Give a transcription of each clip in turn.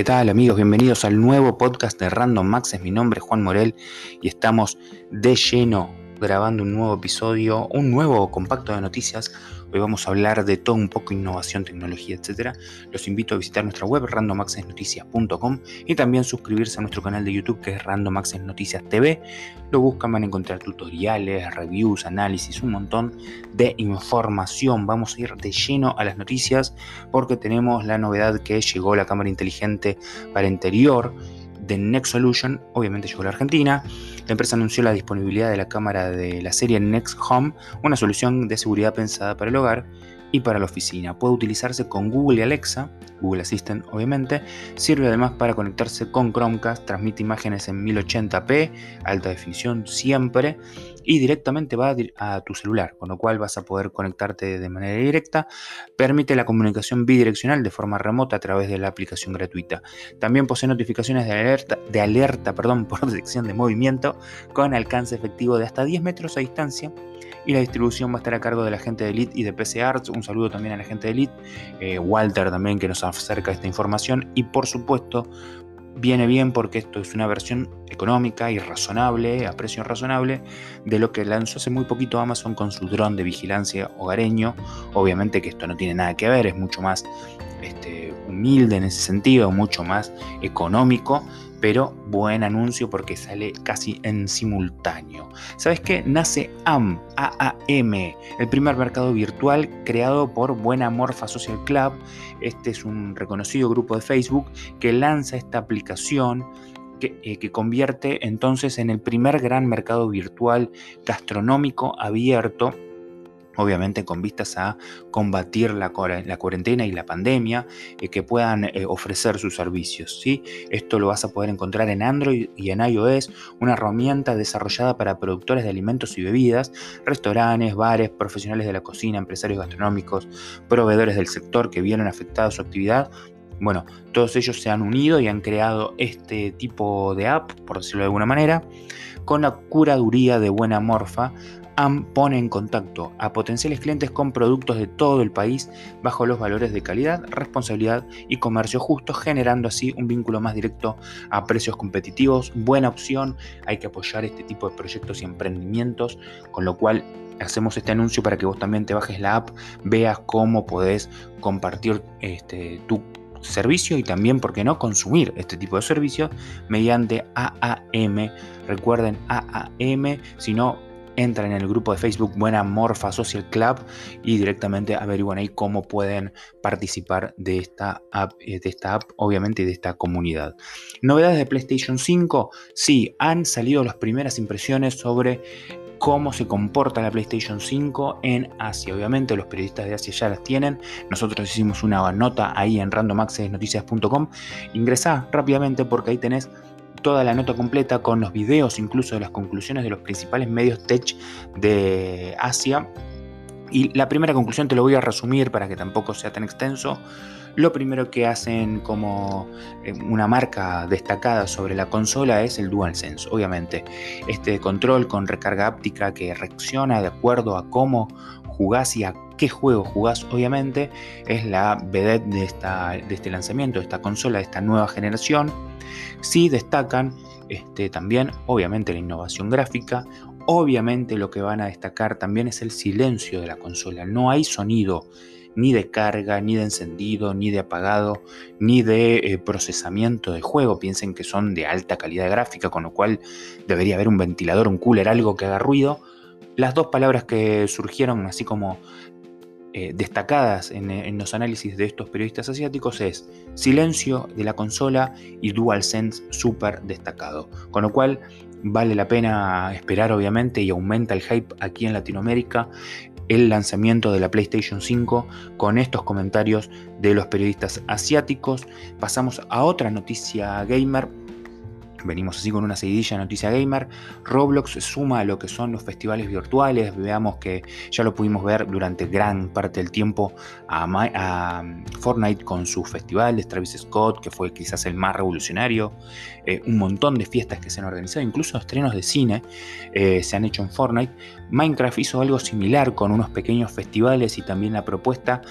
¿Qué tal amigos? Bienvenidos al nuevo podcast de Random Max. Es mi nombre, Juan Morel, y estamos de lleno grabando un nuevo episodio, un nuevo compacto de noticias. Hoy vamos a hablar de todo un poco innovación, tecnología, etc. Los invito a visitar nuestra web randomaccessnoticias.com y también suscribirse a nuestro canal de YouTube que es Random Access Noticias TV. Lo buscan, van a encontrar tutoriales, reviews, análisis, un montón de información. Vamos a ir de lleno a las noticias porque tenemos la novedad que llegó la cámara inteligente para interior de Next Solution, obviamente llegó a la Argentina. La empresa anunció la disponibilidad de la cámara de la serie Next Home, una solución de seguridad pensada para el hogar y para la oficina. Puede utilizarse con Google y Alexa, Google Assistant obviamente. Sirve además para conectarse con Chromecast, transmite imágenes en 1080p, alta definición siempre, y directamente va a tu celular, con lo cual vas a poder conectarte de manera directa. Permite la comunicación bidireccional de forma remota a través de la aplicación gratuita. También posee notificaciones de alerta, de alerta perdón, por detección de movimiento con alcance efectivo de hasta 10 metros a distancia y la distribución va a estar a cargo de la gente de Elite y de PC Arts. Un saludo también a la gente de Elite, eh, Walter también que nos acerca esta información y por supuesto viene bien porque esto es una versión económica y razonable, a precio razonable, de lo que lanzó hace muy poquito Amazon con su dron de vigilancia hogareño. Obviamente que esto no tiene nada que ver, es mucho más este, humilde en ese sentido, mucho más económico, pero buen anuncio porque sale casi en simultáneo. ¿Sabes qué? Nace AM, AAM, el primer mercado virtual creado por Buena Morfa Social Club. Este es un reconocido grupo de Facebook que lanza esta aplicación que, eh, que, convierte entonces en el primer gran mercado virtual gastronómico abierto obviamente con vistas a combatir la, cuarentena y la pandemia, eh, que puedan eh, ofrecer sus servicios. ¿sí? Esto lo vas a poder encontrar en Android y en iOS, una herramienta desarrollada para productores de alimentos y bebidas, restaurantes, bares, profesionales de la cocina, empresarios gastronómicos, proveedores del sector que vieron afectada su actividad bueno, todos ellos se han unido y han creado este tipo de app, por decirlo de alguna manera, con la curaduría de Buena Morfa, Pone en contacto a potenciales clientes con productos de todo el país bajo los valores de calidad, responsabilidad y comercio justo, generando así un vínculo más directo a precios competitivos. Buena opción, hay que apoyar este tipo de proyectos y emprendimientos, con lo cual hacemos este anuncio para que vos también te bajes la app, veas cómo podés compartir este, tu servicio y también, ¿por qué no?, consumir este tipo de servicios mediante AAM. Recuerden AAM, si no, entran en el grupo de Facebook Buena Morfa Social Club y directamente averiguan ahí cómo pueden participar de esta app, eh, de esta app obviamente, y de esta comunidad. Novedades de PlayStation 5, sí, han salido las primeras impresiones sobre cómo se comporta la PlayStation 5 en Asia. Obviamente los periodistas de Asia ya las tienen. Nosotros hicimos una nota ahí en randomaccessnoticias.com. Ingresá rápidamente porque ahí tenés toda la nota completa con los videos incluso de las conclusiones de los principales medios tech de Asia. Y la primera conclusión te lo voy a resumir para que tampoco sea tan extenso. Lo primero que hacen como eh, una marca destacada sobre la consola es el DualSense, obviamente. Este control con recarga áptica que reacciona de acuerdo a cómo jugás y a qué juego jugás, obviamente, es la vedette de, este lanzamiento, de esta consola, de esta nueva generación. Sí destacan este, también, obviamente, la innovación gráfica. Obviamente lo que van a destacar también es el silencio de la consola. No hay sonido ni de carga, ni de encendido, ni de apagado, ni de eh, procesamiento de juego. Piensen que son de alta calidad gráfica, con lo cual debería haber un ventilador, un cooler, algo que haga ruido. Las dos palabras que surgieron así como eh, destacadas en, los análisis de estos periodistas asiáticos es silencio de la consola y DualSense súper destacado. Con lo cual vale la pena esperar obviamente y aumenta el hype aquí en Latinoamérica el lanzamiento de la PlayStation 5 con estos comentarios de los periodistas asiáticos. Pasamos a otra noticia gamer Venimos así con una seguidilla de noticia gamer. Roblox suma a lo que son los festivales virtuales. Veamos que ya lo pudimos ver durante gran parte del tiempo a, Fortnite con sus festivales, Travis Scott, que fue quizás el más revolucionario. Eh, un montón de fiestas que se han organizado, incluso estrenos de cine eh, se han hecho en Fortnite. Minecraft hizo algo similar con unos pequeños festivales y también la propuesta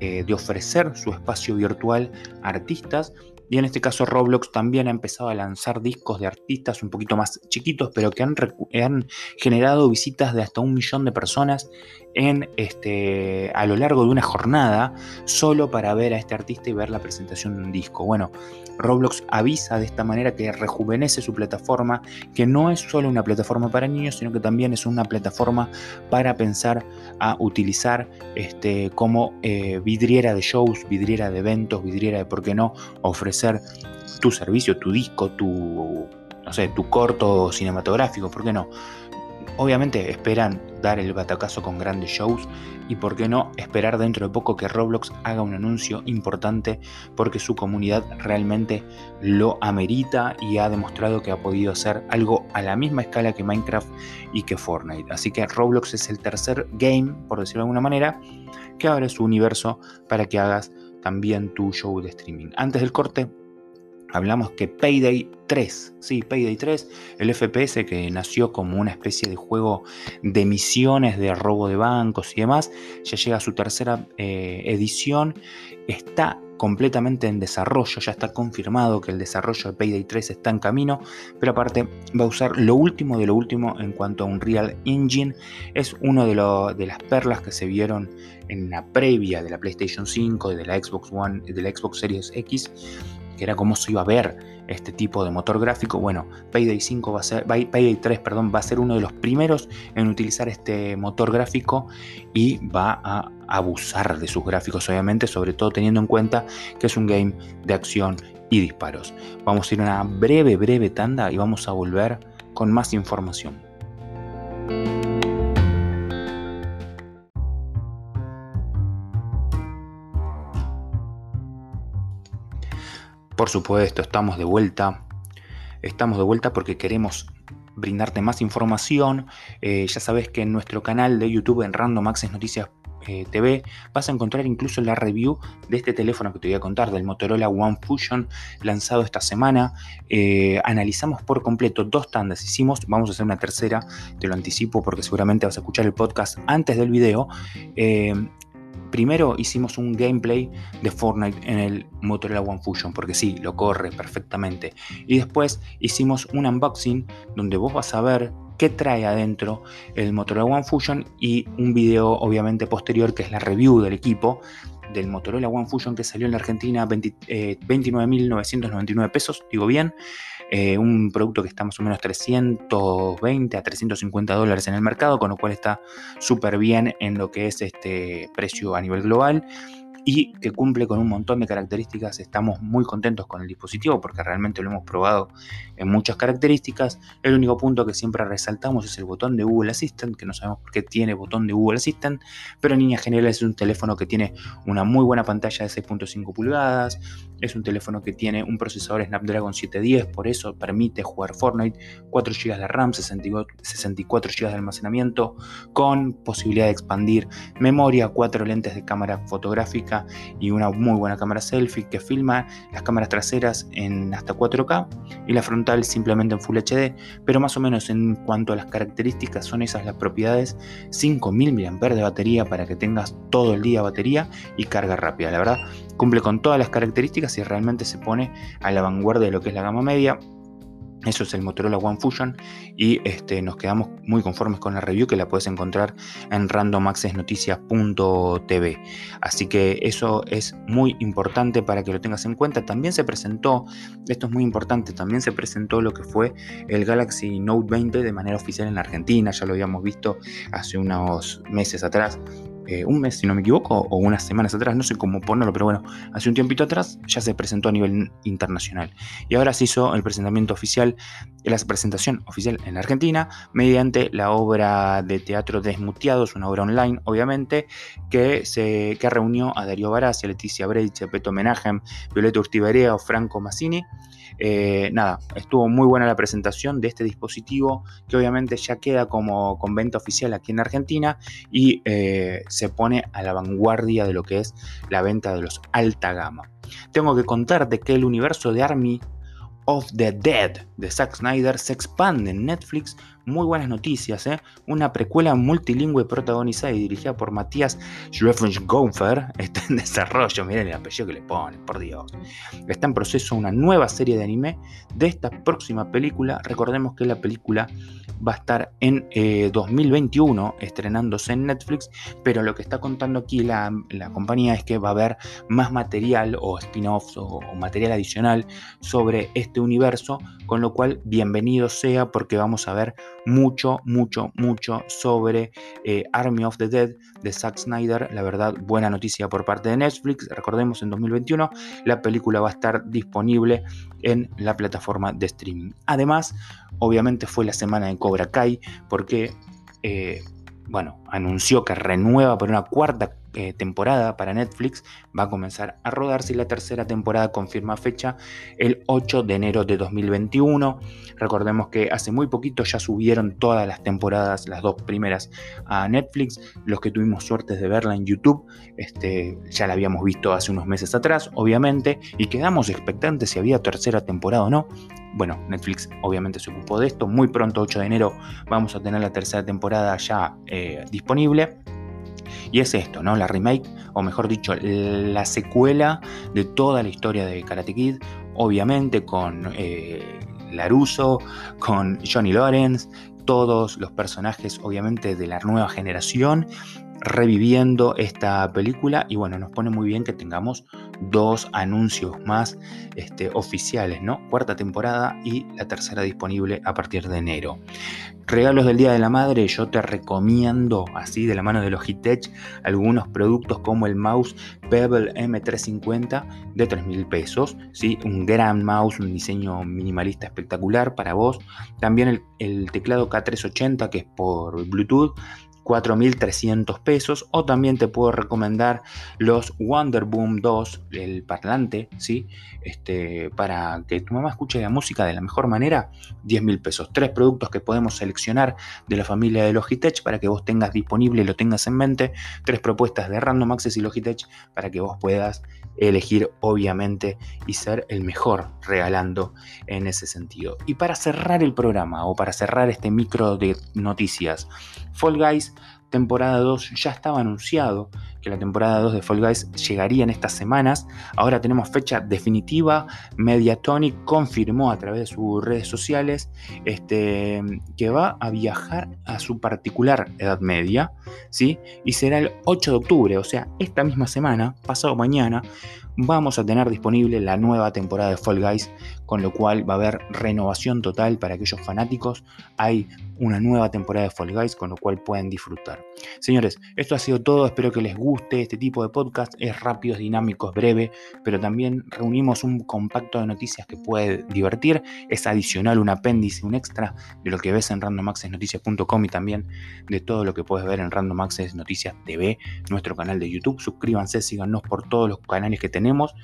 eh, de ofrecer su espacio virtual a artistas Y en este caso Roblox también ha empezado a lanzar discos de artistas un poquito más chiquitos, pero que han, han generado visitas de hasta un millón de personas en este, a lo largo de una jornada solo para ver a este artista y ver la presentación de un disco. Bueno, Roblox avisa de esta manera que rejuvenece su plataforma, que no es solo una plataforma para niños, sino que también es una plataforma para pensar a utilizar este, como eh, vidriera de shows, vidriera de eventos, vidriera de, ¿por qué no?, ofrecer tu servicio, tu disco, tu, no sé, tu corto cinematográfico, ¿por qué no? Obviamente esperan dar el batacazo con grandes shows y por qué no esperar dentro de poco que Roblox haga un anuncio importante porque su comunidad realmente lo amerita y ha demostrado que ha podido hacer algo a la misma escala que Minecraft y que Fortnite. Así que Roblox es el tercer game, por decirlo de alguna manera, que abre su universo para que hagas también tu show de streaming. Antes del corte, hablamos que Payday 3, sí, Payday 3, el FPS que nació como una especie de juego de misiones de robo de bancos y demás, ya llega a su tercera eh, edición, está completamente en desarrollo, ya está confirmado que el desarrollo de Payday 3 está en camino, pero aparte va a usar lo último de lo último en cuanto a un Real Engine, es uno de, de las perlas que se vieron en la previa de la PlayStation 5 y de la Xbox One, de la Xbox Series X que era cómo se iba a ver este tipo de motor gráfico. Bueno, Payday 5 va a ser, Payday 3, perdón, va a ser uno de los primeros en utilizar este motor gráfico y va a abusar de sus gráficos, obviamente, sobre todo teniendo en cuenta que es un game de acción y disparos. Vamos a ir a una breve, breve tanda y vamos a volver con más información. Por supuesto, estamos de vuelta. Estamos de vuelta porque queremos brindarte más información. Eh, ya sabes que en nuestro canal de YouTube, en Random Access Noticias eh, TV, vas a encontrar incluso la review de este teléfono que te voy a contar, del Motorola One Fusion, lanzado esta semana. Eh, analizamos por completo dos tandas, hicimos, vamos a hacer una tercera, te lo anticipo porque seguramente vas a escuchar el podcast antes del video. Primero hicimos un gameplay de Fortnite en el Motorola One Fusion, porque sí, lo corre perfectamente. Y después hicimos un unboxing donde vos vas a ver qué trae adentro el Motorola One Fusion y un video obviamente posterior que es la review del equipo del Motorola One Fusion que salió en la Argentina 29.999 eh, pesos, digo bien. Eh, un producto que está más o menos 320 a 350 dólares en el mercado, con lo cual está súper bien en lo que es este precio a nivel global y que cumple con un montón de características. Estamos muy contentos con el dispositivo porque realmente lo hemos probado en muchas características. El único punto que siempre resaltamos es el botón de Google Assistant, que no sabemos por qué tiene botón de Google Assistant, pero en líneas generales es un teléfono que tiene una muy buena pantalla de 6.5 pulgadas, es un teléfono que tiene un procesador Snapdragon 710, por eso permite jugar Fortnite, 4 GB de RAM, 64 GB de almacenamiento, con posibilidad de expandir memoria, 4 lentes de cámara fotográfica y una muy buena cámara selfie que filma las cámaras traseras en hasta 4K y la frontal simplemente en Full HD, pero más o menos en cuanto a las características son esas las propiedades, 5000 mAh de batería para que tengas todo el día batería y carga rápida, la verdad cumple con todas las características y realmente se pone a la vanguardia de lo que es la gama media eso es el Motorola One Fusion y este, nos quedamos muy conformes con la review que la puedes encontrar en randomaccessnoticias.tv. Así que eso es muy importante para que lo tengas en cuenta. También se presentó, esto es muy importante, también se presentó lo que fue el Galaxy Note 20 de manera oficial en la Argentina. Ya lo habíamos visto hace unos meses atrás eh, un mes, si no me equivoco, o unas semanas atrás, no sé cómo ponerlo, pero bueno, hace un tiempito atrás ya se presentó a nivel internacional. Y ahora se hizo el presentamiento oficial, la presentación oficial en Argentina, mediante la obra de teatro Desmuteados, una obra online, obviamente, que, se, que reunió a Darío Barassi, a Leticia Breitz, a Peto Menajem, Violeta Urtiberea Franco Massini. Eh, nada, estuvo muy buena la presentación de este dispositivo que obviamente ya queda como con venta oficial aquí en Argentina y eh, se pone a la vanguardia de lo que es la venta de los alta gama. Tengo que contarte que el universo de Army of the Dead de Zack Snyder se expande en Netflix muy buenas noticias. ¿eh? Una precuela multilingüe protagonizada y dirigida por Matías Schweffengofer está en desarrollo. Miren el apellido que le ponen, por Dios. Está en proceso una nueva serie de anime de esta próxima película. Recordemos que la película va a estar en 2021 eh, estrenándose en Netflix, pero lo que está contando aquí la, compañía es que va a haber más material o spin-offs o, material adicional sobre este universo, con lo cual bienvenido sea porque vamos a ver mucho, mucho, mucho sobre eh, Army of the Dead de Zack Snyder. La verdad, buena noticia por parte de Netflix. Recordemos, en 2021 la película va a estar disponible en la plataforma de streaming. Además, obviamente fue la semana de Cobra Kai porque... Eh, bueno, anunció que renueva por una cuarta eh, temporada para Netflix, va a comenzar a rodarse y la tercera temporada confirma fecha el 8 de enero de 2021. Recordemos que hace muy poquito ya subieron todas las temporadas, las dos primeras, a Netflix. Los que tuvimos suerte de verla en YouTube, este, ya la habíamos visto hace unos meses atrás, obviamente, y quedamos expectantes si había tercera temporada o no. Bueno, Netflix obviamente se ocupó de esto. Muy pronto, 8 de enero, vamos a tener la tercera temporada ya eh, disponible. Y es esto, ¿no? La remake, o mejor dicho, la secuela de toda la historia de Karate Kid, obviamente con eh, Laruso, con Johnny Lawrence, todos los personajes obviamente de la nueva generación reviviendo esta película y bueno, nos pone muy bien que tengamos dos anuncios más este, oficiales, ¿no? Cuarta temporada y la tercera disponible a partir de enero. Regalos del Día de la Madre, yo te recomiendo, así de la mano de Logitech, algunos productos como el mouse Pebble M350 de 3 mil pesos, ¿sí? un gran mouse, un diseño minimalista espectacular para vos. También el, el teclado K380 que es por Bluetooth 4.300 pesos o también te puedo recomendar los Wonderboom 2, el parlante, ¿sí? Este, para que tu mamá escuche la música de la mejor manera, 10.000 pesos. Tres productos que podemos seleccionar de la familia de Logitech para que vos tengas disponible y lo tengas en mente. Tres propuestas de Random Access y Logitech para que vos puedas elegir obviamente y ser el mejor regalando en ese sentido. Y para cerrar el programa o para cerrar este micro de noticias, Fall Guys temporada 2 ya estaba anunciado que la temporada 2 de Fall Guys llegaría en estas semanas. Ahora tenemos fecha definitiva. Mediatonic confirmó a través de sus redes sociales este, que va a viajar a su particular edad media, ¿sí? Y será el 8 de octubre, o sea, esta misma semana, pasado mañana, vamos a tener disponible la nueva temporada de Fall Guys, con lo cual va a haber renovación total para aquellos fanáticos. Hay una nueva temporada de Fall Guys, con lo cual pueden disfrutar. Señores, esto ha sido todo, espero que les guste este tipo de podcast, es rápido, es dinámico, es breve, pero también reunimos un compacto de noticias que puede divertir, es adicional, un apéndice, un extra de lo que ves en randomaccessnoticias.com y también de todo lo que puedes ver en Random Noticias TV, nuestro canal de YouTube. Suscríbanse, síganos por todos los canales que tenemos,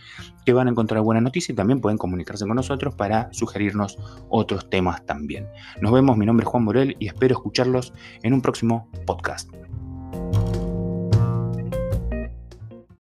que van a encontrar buena noticia y también pueden comunicarse con para sugerirnos otros temas también. Nos vemos, mi nombre es Juan Morel y espero escucharlos en un próximo podcast.